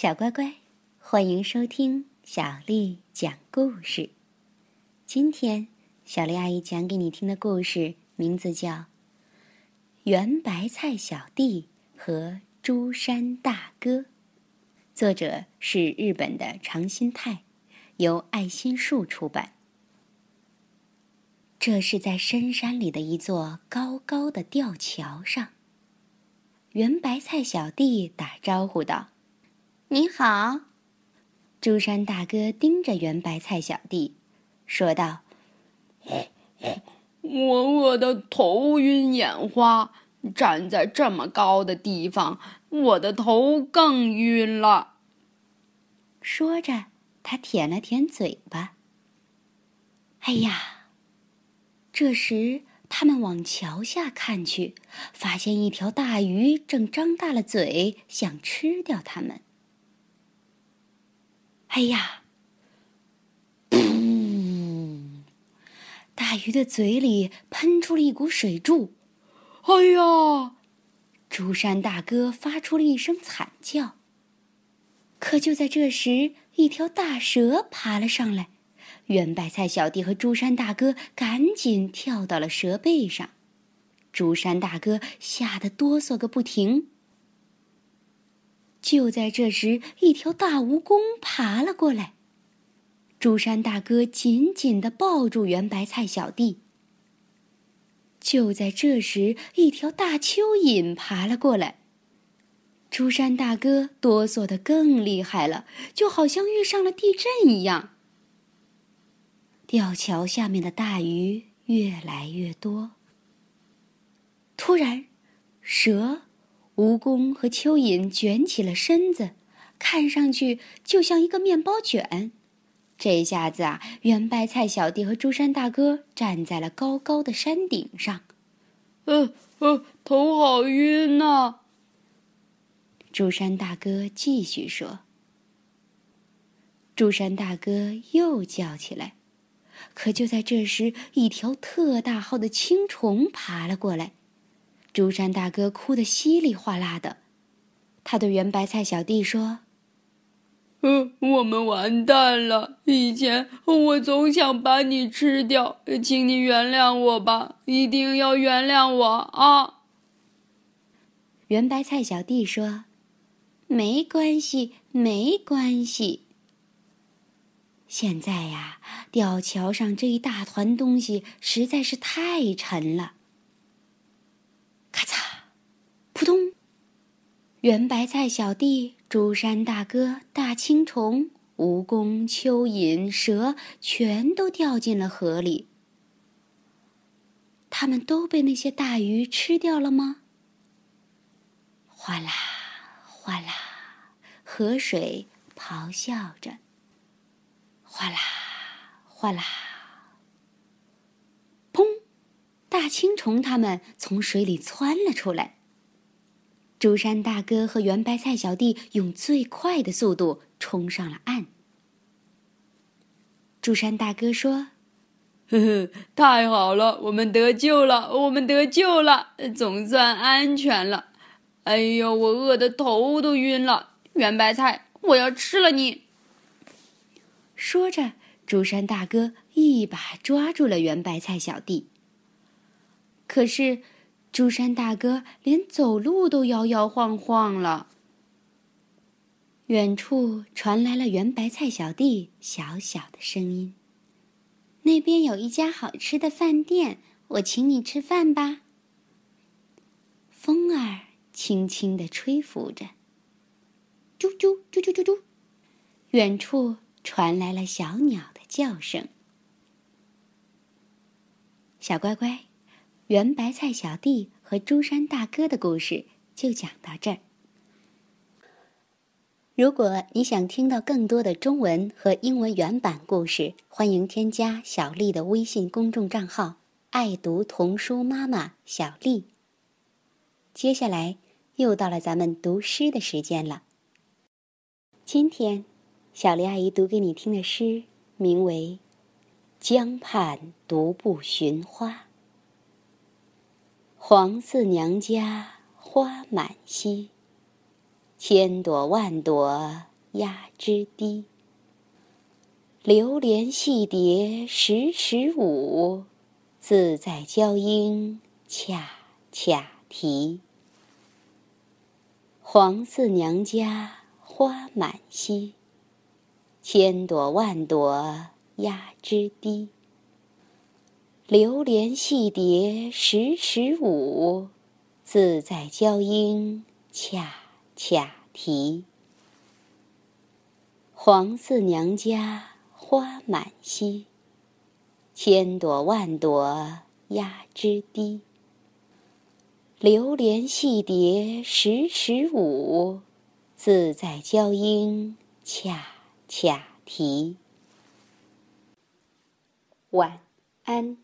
小乖乖，欢迎收听小丽讲故事。今天，小丽阿姨讲给你听的故事名字叫《圆白菜小弟和珠山大哥》，作者是日本的长新太，由爱心树出版。这是在深山里的一座高高的吊桥上。圆白菜小弟打招呼道。你好，朱山大哥盯着圆白菜小弟，说道：“我饿得头晕眼花，站在这么高的地方，我的头更晕了。”说着，他舔了舔嘴巴。哎呀！这时，他们往桥下看去，发现一条大鱼正张大了嘴，想吃掉他们。哎呀！噗！大鱼的嘴里喷出了一股水柱。哎呀！朱山大哥发出了一声惨叫。可就在这时，一条大蛇爬了上来。圆白菜小弟和朱山大哥赶紧跳到了蛇背上。朱山大哥吓得哆嗦个不停。就在这时，一条大蜈蚣爬了过来。朱山大哥紧紧地抱住圆白菜小弟。就在这时，一条大蚯蚓爬了过来。朱山大哥哆嗦的更厉害了，就好像遇上了地震一样。吊桥下面的大鱼越来越多。突然，蛇。蜈蚣和蚯蚓卷起了身子，看上去就像一个面包卷。这下子啊，圆白菜小弟和珠山大哥站在了高高的山顶上。呃呃，头好晕呐！珠山大哥继续说。珠山大哥又叫起来，可就在这时，一条特大号的青虫爬了过来。珠山大哥哭得稀里哗啦的，他对圆白菜小弟说：“呃，我们完蛋了！以前我总想把你吃掉，请你原谅我吧，一定要原谅我啊！”圆白菜小弟说：“没关系，没关系。现在呀，吊桥上这一大团东西实在是太沉了。”圆白菜小弟、珠山大哥、大青虫、蜈蚣、蚯蚓、蛇，全都掉进了河里。他们都被那些大鱼吃掉了吗？哗啦，哗啦，河水咆哮着。哗啦，哗啦。砰大青虫他们从水里窜了出来。珠山大哥和圆白菜小弟用最快的速度冲上了岸。朱山大哥说：“呵呵，太好了，我们得救了，我们得救了，总算安全了。哎呦，我饿得头都晕了。圆白菜，我要吃了你！”说着，朱山大哥一把抓住了圆白菜小弟。可是，珠山大哥连走路都摇摇晃晃了。远处传来了圆白菜小弟小小的声音：“那边有一家好吃的饭店，我请你吃饭吧。”风儿轻轻地吹拂着，啾啾啾啾啾啾，远处传来了小鸟的叫声。小乖乖。圆白菜小弟和珠山大哥的故事就讲到这儿。如果你想听到更多的中文和英文原版故事，欢迎添加小丽的微信公众账号“爱读童书妈妈小丽”。接下来又到了咱们读诗的时间了。今天，小丽阿姨读给你听的诗名为《江畔独步寻花》。黄四娘家花满蹊，千朵万朵压枝低。流连戏蝶时时舞，自在娇莺恰恰啼。黄四娘家花满蹊，千朵万朵压枝低。流连戏蝶时时舞，自在娇莺恰恰啼。黄四娘家。花满蹊，千朵万朵压枝低。流连戏蝶时时舞，自在娇莺恰恰啼。晚安。